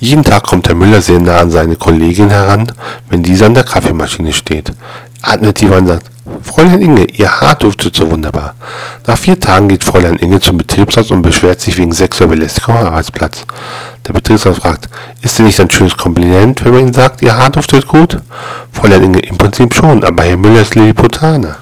Jeden Tag kommt Herr Müller sehr nah an seine Kollegin heran, wenn diese an der Kaffeemaschine steht. Atmet tief und sagt, Fräulein Inge, Ihr Haar duftet so wunderbar. Nach vier Tagen geht Fräulein Inge zum Betriebsrat und beschwert sich wegen sexueller Belästigung am Arbeitsplatz. Der Betriebsrat fragt, ist denn nicht ein schönes Kompliment, wenn man Ihnen sagt, Ihr Haar duftet gut? Fräulein Inge, im Prinzip schon, aber Herr Müller ist Lilliputaner.